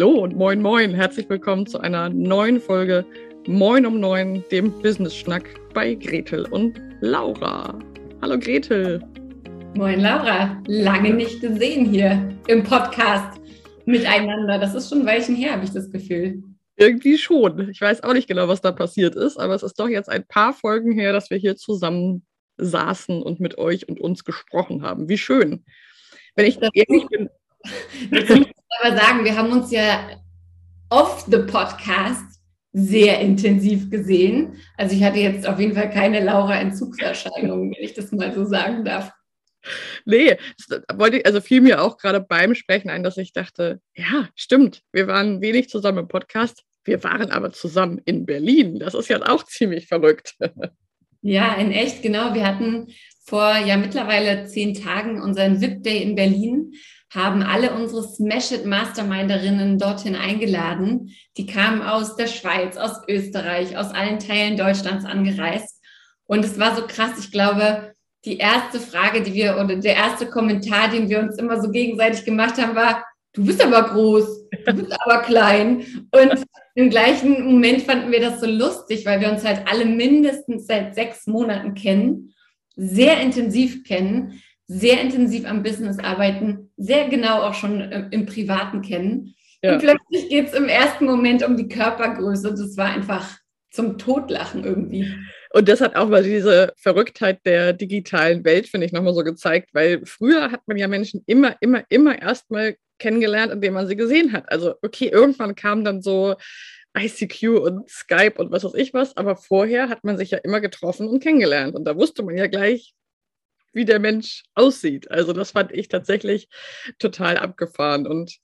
Hallo und moin moin, herzlich willkommen zu einer neuen Folge Moin um neun, dem Business Schnack bei Gretel und Laura. Hallo Gretel. Moin Laura, lange nicht gesehen hier im Podcast miteinander. Das ist schon ein Weilchen her, habe ich das Gefühl. Irgendwie schon. Ich weiß auch nicht genau, was da passiert ist, aber es ist doch jetzt ein paar Folgen her, dass wir hier zusammen saßen und mit euch und uns gesprochen haben. Wie schön. Wenn ich ehrlich bin. Dazu muss ich aber sagen, wir haben uns ja off the podcast sehr intensiv gesehen. Also ich hatte jetzt auf jeden Fall keine Laura-Entzugserscheinungen, wenn ich das mal so sagen darf. Nee, wollte also fiel mir auch gerade beim Sprechen ein, dass ich dachte, ja, stimmt, wir waren wenig zusammen im Podcast, wir waren aber zusammen in Berlin. Das ist ja auch ziemlich verrückt. Ja, in echt, genau. Wir hatten vor ja mittlerweile zehn Tagen unseren VIP Day in Berlin, haben alle unsere Smash It Masterminderinnen dorthin eingeladen. Die kamen aus der Schweiz, aus Österreich, aus allen Teilen Deutschlands angereist. Und es war so krass. Ich glaube, die erste Frage, die wir oder der erste Kommentar, den wir uns immer so gegenseitig gemacht haben, war, du bist aber groß, du bist aber klein. Und im gleichen Moment fanden wir das so lustig, weil wir uns halt alle mindestens seit sechs Monaten kennen, sehr intensiv kennen, sehr intensiv am Business arbeiten, sehr genau auch schon äh, im Privaten kennen. Ja. Und plötzlich geht es im ersten Moment um die Körpergröße. Das war einfach zum Totlachen irgendwie. Und das hat auch mal diese Verrücktheit der digitalen Welt, finde ich, nochmal so gezeigt, weil früher hat man ja Menschen immer, immer, immer erstmal kennengelernt, indem man sie gesehen hat. Also, okay, irgendwann kam dann so ICQ und Skype und was weiß ich was, aber vorher hat man sich ja immer getroffen und kennengelernt. Und da wusste man ja gleich, wie der Mensch aussieht. Also, das fand ich tatsächlich total abgefahren. Und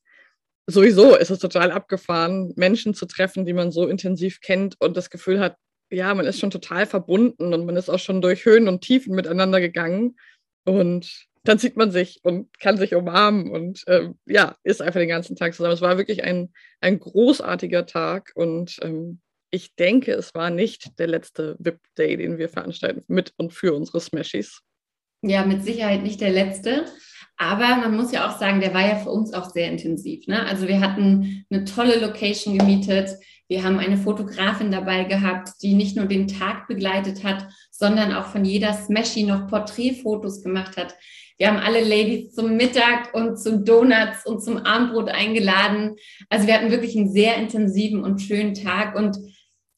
sowieso ist es total abgefahren, Menschen zu treffen, die man so intensiv kennt und das Gefühl hat, ja, man ist schon total verbunden und man ist auch schon durch Höhen und Tiefen miteinander gegangen. Und dann sieht man sich und kann sich umarmen und ähm, ja, ist einfach den ganzen Tag zusammen. Es war wirklich ein, ein großartiger Tag und ähm, ich denke, es war nicht der letzte VIP-Day, den wir veranstalten mit und für unsere Smashies. Ja, mit Sicherheit nicht der letzte. Aber man muss ja auch sagen, der war ja für uns auch sehr intensiv. Ne? Also wir hatten eine tolle Location gemietet. Wir haben eine Fotografin dabei gehabt, die nicht nur den Tag begleitet hat, sondern auch von jeder Smashy noch Porträtfotos gemacht hat. Wir haben alle Ladies zum Mittag und zum Donuts und zum Abendbrot eingeladen. Also wir hatten wirklich einen sehr intensiven und schönen Tag. Und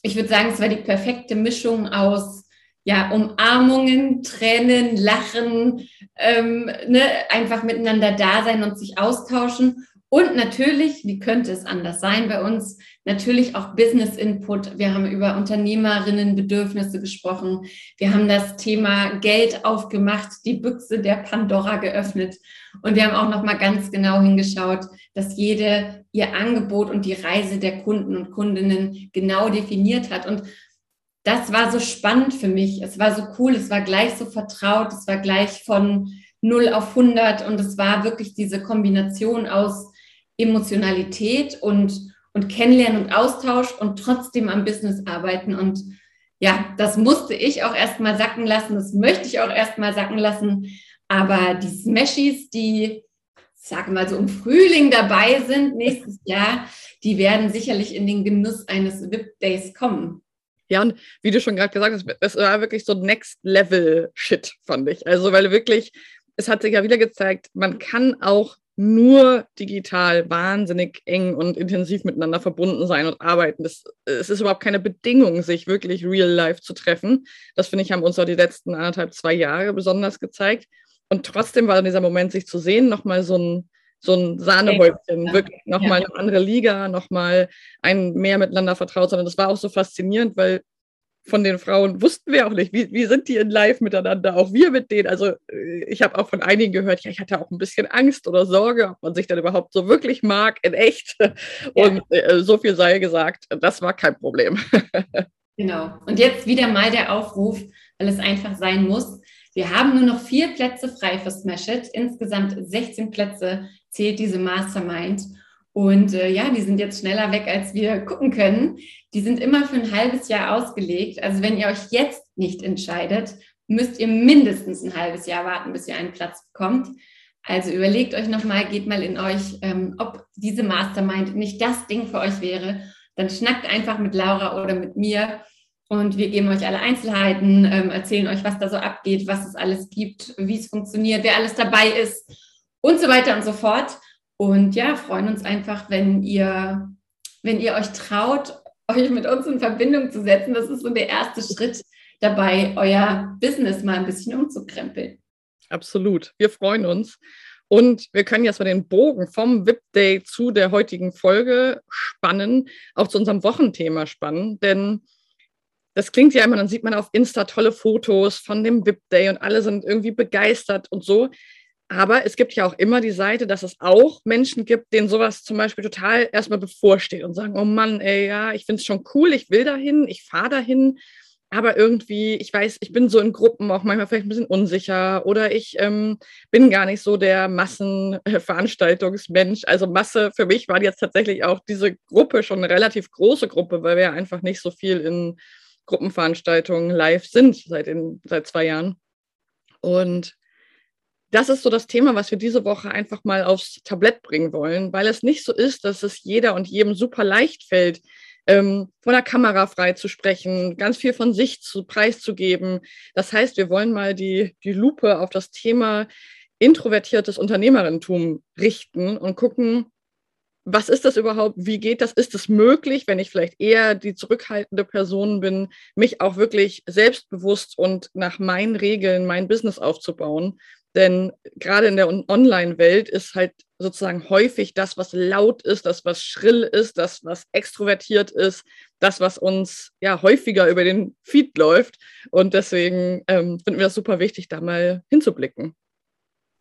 ich würde sagen, es war die perfekte Mischung aus ja, Umarmungen, Tränen, Lachen, ähm, ne, einfach miteinander da sein und sich austauschen. Und natürlich, wie könnte es anders sein bei uns, natürlich auch Business Input. Wir haben über Unternehmerinnenbedürfnisse gesprochen. Wir haben das Thema Geld aufgemacht, die Büchse der Pandora geöffnet. Und wir haben auch noch mal ganz genau hingeschaut, dass jede ihr Angebot und die Reise der Kunden und Kundinnen genau definiert hat. Und das war so spannend für mich. Es war so cool, es war gleich so vertraut, es war gleich von 0 auf 100 und es war wirklich diese Kombination aus Emotionalität und, und Kennenlernen und Austausch und trotzdem am Business arbeiten. Und ja, das musste ich auch erstmal sacken lassen, das möchte ich auch erstmal sacken lassen. Aber die Smashies, die, sage mal so im Frühling dabei sind nächstes Jahr, die werden sicherlich in den Genuss eines VIP-Days kommen. Ja, und wie du schon gerade gesagt hast, das war wirklich so Next-Level-Shit, fand ich. Also, weil wirklich, es hat sich ja wieder gezeigt, man kann auch nur digital wahnsinnig eng und intensiv miteinander verbunden sein und arbeiten. Das, es ist überhaupt keine Bedingung, sich wirklich real life zu treffen. Das finde ich, haben uns auch die letzten anderthalb, zwei Jahre besonders gezeigt. Und trotzdem war dieser Moment, sich zu sehen, nochmal so ein, so ein Sahnehäubchen, ja. wirklich nochmal ja. eine andere Liga, nochmal ein mehr miteinander vertraut, sondern das war auch so faszinierend, weil von den Frauen wussten wir auch nicht, wie, wie sind die in live miteinander, auch wir mit denen. Also äh, ich habe auch von einigen gehört, ja, ich hatte auch ein bisschen Angst oder Sorge, ob man sich dann überhaupt so wirklich mag in echt. Und ja. äh, so viel sei gesagt, das war kein Problem. genau. Und jetzt wieder mal der Aufruf, weil es einfach sein muss. Wir haben nur noch vier Plätze frei für Smash It. Insgesamt 16 Plätze zählt diese Mastermind. Und äh, ja, die sind jetzt schneller weg, als wir gucken können. Die sind immer für ein halbes Jahr ausgelegt. Also wenn ihr euch jetzt nicht entscheidet, müsst ihr mindestens ein halbes Jahr warten, bis ihr einen Platz bekommt. Also überlegt euch nochmal, geht mal in euch, ähm, ob diese Mastermind nicht das Ding für euch wäre. Dann schnackt einfach mit Laura oder mit mir und wir geben euch alle Einzelheiten, ähm, erzählen euch, was da so abgeht, was es alles gibt, wie es funktioniert, wer alles dabei ist und so weiter und so fort. Und ja, freuen uns einfach, wenn ihr, wenn ihr euch traut, euch mit uns in Verbindung zu setzen. Das ist so der erste Schritt dabei, euer Business mal ein bisschen umzukrempeln. Absolut. Wir freuen uns. Und wir können jetzt mal den Bogen vom VIP Day zu der heutigen Folge spannen, auch zu unserem Wochenthema spannen. Denn das klingt ja immer, dann sieht man auf Insta tolle Fotos von dem VIP Day und alle sind irgendwie begeistert und so. Aber es gibt ja auch immer die Seite, dass es auch Menschen gibt, denen sowas zum Beispiel total erstmal bevorsteht und sagen, oh Mann, ey, ja, ich finde es schon cool, ich will dahin, ich fahre dahin, aber irgendwie, ich weiß, ich bin so in Gruppen auch manchmal vielleicht ein bisschen unsicher oder ich ähm, bin gar nicht so der Massenveranstaltungsmensch. Also Masse für mich war jetzt tatsächlich auch diese Gruppe schon eine relativ große Gruppe, weil wir ja einfach nicht so viel in Gruppenveranstaltungen live sind seit, den, seit zwei Jahren. Und das ist so das Thema, was wir diese Woche einfach mal aufs Tablett bringen wollen, weil es nicht so ist, dass es jeder und jedem super leicht fällt, ähm, vor der Kamera frei zu sprechen, ganz viel von sich zu preiszugeben. Das heißt, wir wollen mal die, die Lupe auf das Thema introvertiertes Unternehmerinnentum richten und gucken, was ist das überhaupt? Wie geht das? Ist es möglich, wenn ich vielleicht eher die zurückhaltende Person bin, mich auch wirklich selbstbewusst und nach meinen Regeln mein Business aufzubauen? Denn gerade in der Online-Welt ist halt sozusagen häufig das, was laut ist, das, was schrill ist, das, was extrovertiert ist, das, was uns ja häufiger über den Feed läuft. Und deswegen ähm, finden wir es super wichtig, da mal hinzublicken.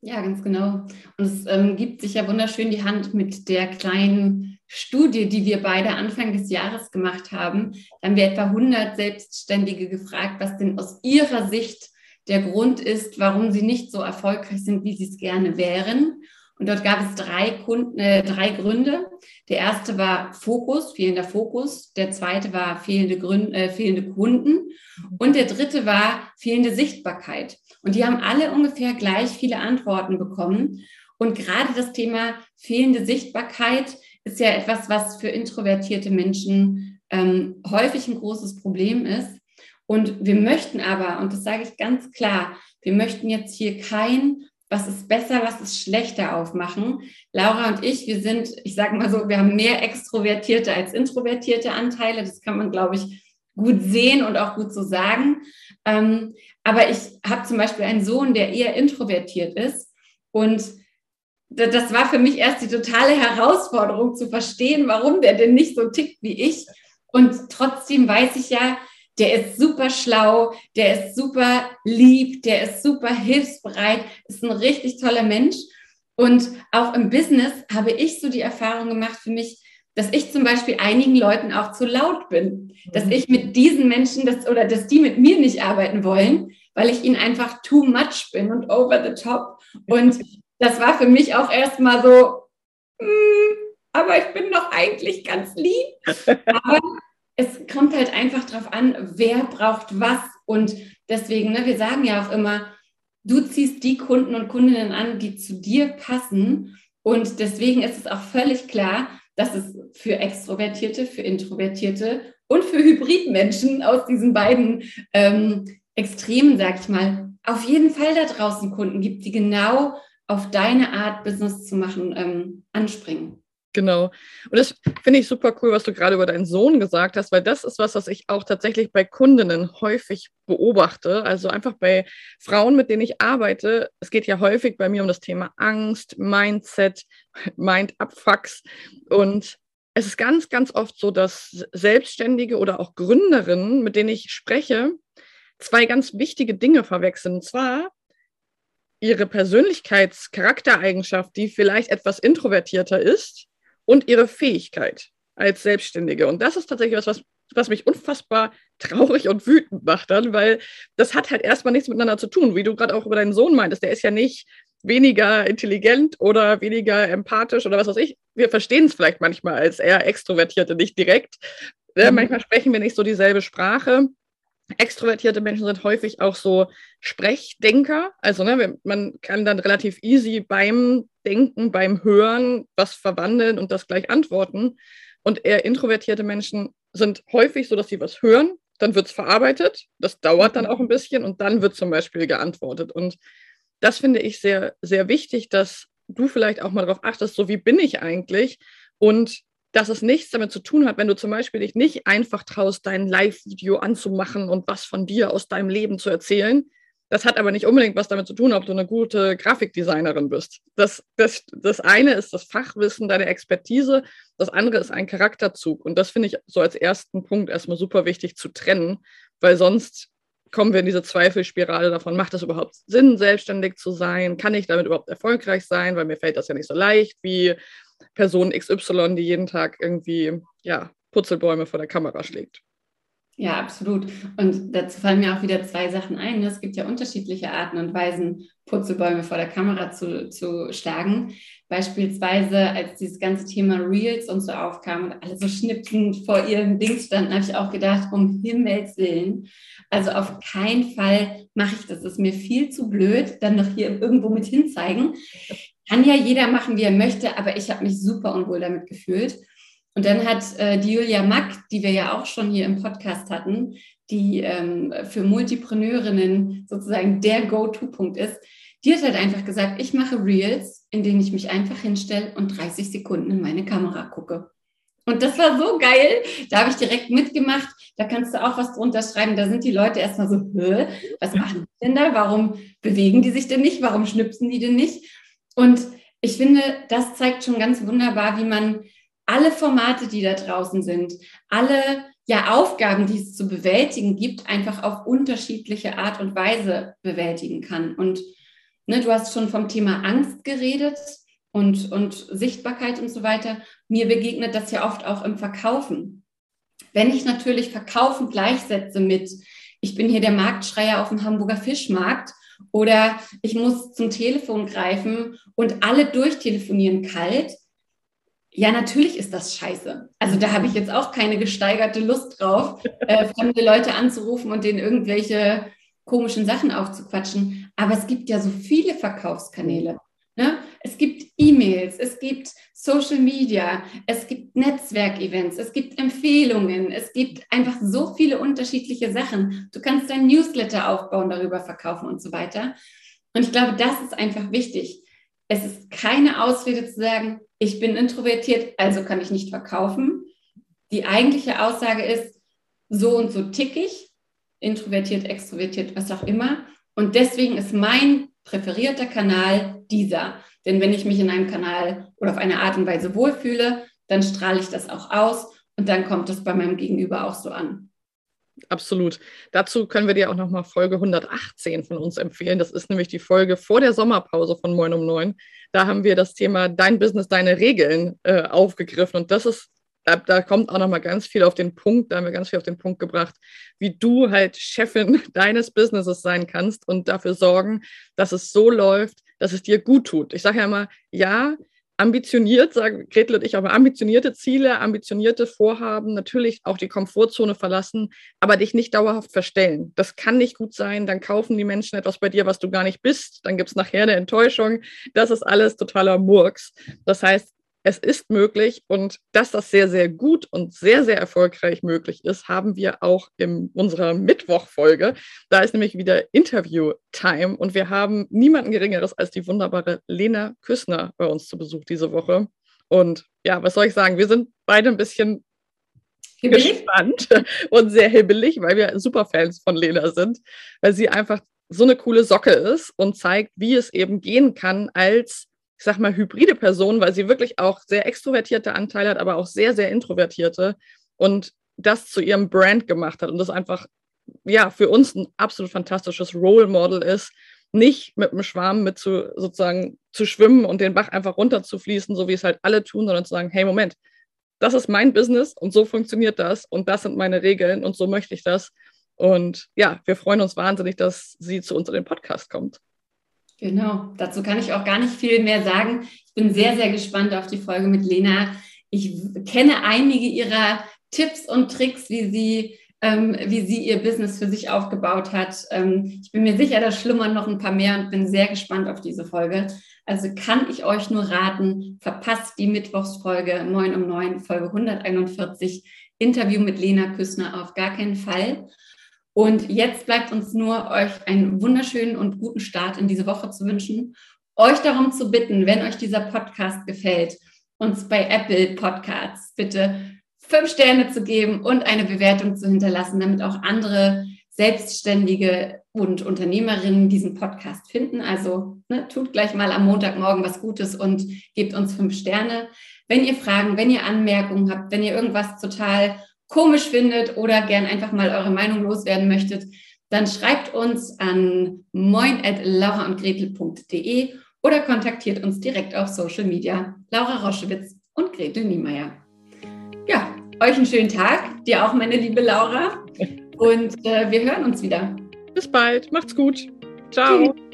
Ja, ganz genau. Und es ähm, gibt sich ja wunderschön die Hand mit der kleinen Studie, die wir beide Anfang des Jahres gemacht haben. Da haben wir etwa 100 Selbstständige gefragt, was denn aus ihrer Sicht der Grund ist, warum sie nicht so erfolgreich sind, wie sie es gerne wären. Und dort gab es drei, Kunden, äh, drei Gründe. Der erste war Fokus, fehlender Fokus. Der zweite war fehlende, Gründe, äh, fehlende Kunden. Und der dritte war fehlende Sichtbarkeit. Und die haben alle ungefähr gleich viele Antworten bekommen. Und gerade das Thema fehlende Sichtbarkeit ist ja etwas, was für introvertierte Menschen ähm, häufig ein großes Problem ist. Und wir möchten aber, und das sage ich ganz klar, wir möchten jetzt hier kein, was ist besser, was ist schlechter aufmachen. Laura und ich, wir sind, ich sage mal so, wir haben mehr extrovertierte als introvertierte Anteile. Das kann man, glaube ich, gut sehen und auch gut so sagen. Ähm, aber ich habe zum Beispiel einen Sohn, der eher introvertiert ist. Und das war für mich erst die totale Herausforderung zu verstehen, warum der denn nicht so tickt wie ich. Und trotzdem weiß ich ja, der ist super schlau, der ist super lieb, der ist super hilfsbereit, ist ein richtig toller Mensch. Und auch im Business habe ich so die Erfahrung gemacht für mich, dass ich zum Beispiel einigen Leuten auch zu laut bin, dass mhm. ich mit diesen Menschen das oder dass die mit mir nicht arbeiten wollen, weil ich ihnen einfach too much bin und over the top. Und das war für mich auch erstmal so, mm, aber ich bin doch eigentlich ganz lieb. Aber es kommt halt einfach darauf an, wer braucht was. Und deswegen, ne, wir sagen ja auch immer, du ziehst die Kunden und Kundinnen an, die zu dir passen. Und deswegen ist es auch völlig klar, dass es für Extrovertierte, für Introvertierte und für Hybridmenschen aus diesen beiden ähm, Extremen, sag ich mal, auf jeden Fall da draußen Kunden gibt, die genau auf deine Art, Business zu machen, ähm, anspringen. Genau. Und das finde ich super cool, was du gerade über deinen Sohn gesagt hast, weil das ist was, was ich auch tatsächlich bei Kundinnen häufig beobachte. Also einfach bei Frauen, mit denen ich arbeite. Es geht ja häufig bei mir um das Thema Angst, Mindset, Mind-Abfucks. Und es ist ganz, ganz oft so, dass Selbstständige oder auch Gründerinnen, mit denen ich spreche, zwei ganz wichtige Dinge verwechseln. Und zwar ihre Persönlichkeitscharaktereigenschaft, die vielleicht etwas introvertierter ist, und ihre Fähigkeit als Selbstständige. Und das ist tatsächlich was, was, was mich unfassbar traurig und wütend macht dann, weil das hat halt erstmal nichts miteinander zu tun, wie du gerade auch über deinen Sohn meintest. Der ist ja nicht weniger intelligent oder weniger empathisch oder was weiß ich. Wir verstehen es vielleicht manchmal als eher Extrovertierte nicht direkt. Mhm. Manchmal sprechen wir nicht so dieselbe Sprache. Extrovertierte Menschen sind häufig auch so Sprechdenker. Also ne, man kann dann relativ easy beim Denken, beim Hören was verwandeln und das gleich antworten. Und eher introvertierte Menschen sind häufig so, dass sie was hören, dann wird es verarbeitet, das dauert dann auch ein bisschen und dann wird zum Beispiel geantwortet. Und das finde ich sehr, sehr wichtig, dass du vielleicht auch mal darauf achtest, so wie bin ich eigentlich und dass es nichts damit zu tun hat, wenn du zum Beispiel dich nicht einfach traust, dein Live-Video anzumachen und was von dir aus deinem Leben zu erzählen. Das hat aber nicht unbedingt was damit zu tun, ob du eine gute Grafikdesignerin bist. Das, das, das eine ist das Fachwissen, deine Expertise, das andere ist ein Charakterzug. Und das finde ich so als ersten Punkt erstmal super wichtig zu trennen, weil sonst kommen wir in diese Zweifelspirale davon, macht es überhaupt Sinn, selbstständig zu sein? Kann ich damit überhaupt erfolgreich sein? Weil mir fällt das ja nicht so leicht wie Person XY, die jeden Tag irgendwie ja, Putzelbäume vor der Kamera schlägt. Ja, absolut. Und dazu fallen mir auch wieder zwei Sachen ein. Es gibt ja unterschiedliche Arten und Weisen, Putzelbäume vor der Kamera zu, zu schlagen. Beispielsweise, als dieses ganze Thema Reels und so aufkam und alle so schnipsend vor ihren Dings standen, habe ich auch gedacht, um Himmels Willen. Also auf keinen Fall mache ich das. Das ist mir viel zu blöd, dann noch hier irgendwo mit hinzeigen. Kann ja jeder machen, wie er möchte, aber ich habe mich super unwohl damit gefühlt. Und dann hat äh, die Julia Mack, die wir ja auch schon hier im Podcast hatten, die ähm, für Multipreneurinnen sozusagen der Go-To-Punkt ist, die hat halt einfach gesagt, ich mache Reels, in denen ich mich einfach hinstelle und 30 Sekunden in meine Kamera gucke. Und das war so geil. Da habe ich direkt mitgemacht. Da kannst du auch was drunter schreiben. Da sind die Leute erstmal so, was machen die denn da? Warum bewegen die sich denn nicht? Warum schnipsen die denn nicht? Und ich finde, das zeigt schon ganz wunderbar, wie man alle Formate, die da draußen sind, alle ja, Aufgaben, die es zu bewältigen gibt, einfach auf unterschiedliche Art und Weise bewältigen kann. Und ne, du hast schon vom Thema Angst geredet und, und Sichtbarkeit und so weiter. Mir begegnet das ja oft auch im Verkaufen. Wenn ich natürlich Verkaufen gleichsetze mit, ich bin hier der Marktschreier auf dem Hamburger Fischmarkt oder ich muss zum Telefon greifen und alle durchtelefonieren kalt, ja, natürlich ist das scheiße. Also da habe ich jetzt auch keine gesteigerte Lust drauf, äh, fremde Leute anzurufen und denen irgendwelche komischen Sachen aufzuquatschen. Aber es gibt ja so viele Verkaufskanäle. Ne? Es gibt E-Mails, es gibt Social Media, es gibt Netzwerkevents, es gibt Empfehlungen, es gibt einfach so viele unterschiedliche Sachen. Du kannst dein Newsletter aufbauen, darüber verkaufen und so weiter. Und ich glaube, das ist einfach wichtig. Es ist keine Ausrede zu sagen, ich bin introvertiert, also kann ich nicht verkaufen. Die eigentliche Aussage ist, so und so tick ich, introvertiert, extrovertiert, was auch immer. Und deswegen ist mein präferierter Kanal dieser. Denn wenn ich mich in einem Kanal oder auf eine Art und Weise wohlfühle, dann strahle ich das auch aus und dann kommt es bei meinem Gegenüber auch so an. Absolut. Dazu können wir dir auch nochmal Folge 118 von uns empfehlen. Das ist nämlich die Folge vor der Sommerpause von Moin um 9. Da haben wir das Thema Dein Business, deine Regeln äh, aufgegriffen. Und das ist, da, kommt auch nochmal ganz viel auf den Punkt, da haben wir ganz viel auf den Punkt gebracht, wie du halt Chefin deines Businesses sein kannst und dafür sorgen, dass es so läuft, dass es dir gut tut. Ich sage ja immer, ja, ambitioniert, sagen Gretel und ich mal, ambitionierte Ziele, ambitionierte Vorhaben, natürlich auch die Komfortzone verlassen, aber dich nicht dauerhaft verstellen. Das kann nicht gut sein. Dann kaufen die Menschen etwas bei dir, was du gar nicht bist. Dann gibt es nachher eine Enttäuschung. Das ist alles totaler Murks. Das heißt, es ist möglich und dass das sehr, sehr gut und sehr, sehr erfolgreich möglich ist, haben wir auch in unserer Mittwoch-Folge. Da ist nämlich wieder Interview-Time und wir haben niemanden Geringeres als die wunderbare Lena Küssner bei uns zu Besuch diese Woche. Und ja, was soll ich sagen? Wir sind beide ein bisschen hibbelig? gespannt und sehr hibbelig, weil wir Superfans von Lena sind, weil sie einfach so eine coole Socke ist und zeigt, wie es eben gehen kann als ich sag mal, hybride Person, weil sie wirklich auch sehr extrovertierte Anteile hat, aber auch sehr, sehr introvertierte und das zu ihrem Brand gemacht hat und das einfach, ja, für uns ein absolut fantastisches Role Model ist, nicht mit einem Schwarm mit zu, sozusagen zu schwimmen und den Bach einfach runterzufließen, so wie es halt alle tun, sondern zu sagen, hey, Moment, das ist mein Business und so funktioniert das und das sind meine Regeln und so möchte ich das. Und ja, wir freuen uns wahnsinnig, dass sie zu uns in den Podcast kommt. Genau, dazu kann ich auch gar nicht viel mehr sagen. Ich bin sehr, sehr gespannt auf die Folge mit Lena. Ich kenne einige ihrer Tipps und Tricks, wie sie ähm, wie sie ihr Business für sich aufgebaut hat. Ähm, ich bin mir sicher, da schlummern noch ein paar mehr und bin sehr gespannt auf diese Folge. Also kann ich euch nur raten, verpasst die Mittwochsfolge 9 um 9, Folge 141, Interview mit Lena Küssner auf gar keinen Fall. Und jetzt bleibt uns nur, euch einen wunderschönen und guten Start in diese Woche zu wünschen. Euch darum zu bitten, wenn euch dieser Podcast gefällt, uns bei Apple Podcasts bitte fünf Sterne zu geben und eine Bewertung zu hinterlassen, damit auch andere Selbstständige und Unternehmerinnen diesen Podcast finden. Also ne, tut gleich mal am Montagmorgen was Gutes und gebt uns fünf Sterne. Wenn ihr Fragen, wenn ihr Anmerkungen habt, wenn ihr irgendwas total komisch findet oder gern einfach mal eure Meinung loswerden möchtet, dann schreibt uns an moin.lauraundgretel.de oder kontaktiert uns direkt auf Social Media. Laura Roschewitz und Gretel Niemeyer. Ja, euch einen schönen Tag, dir auch, meine liebe Laura. Und äh, wir hören uns wieder. Bis bald, macht's gut. Ciao. Tschüss.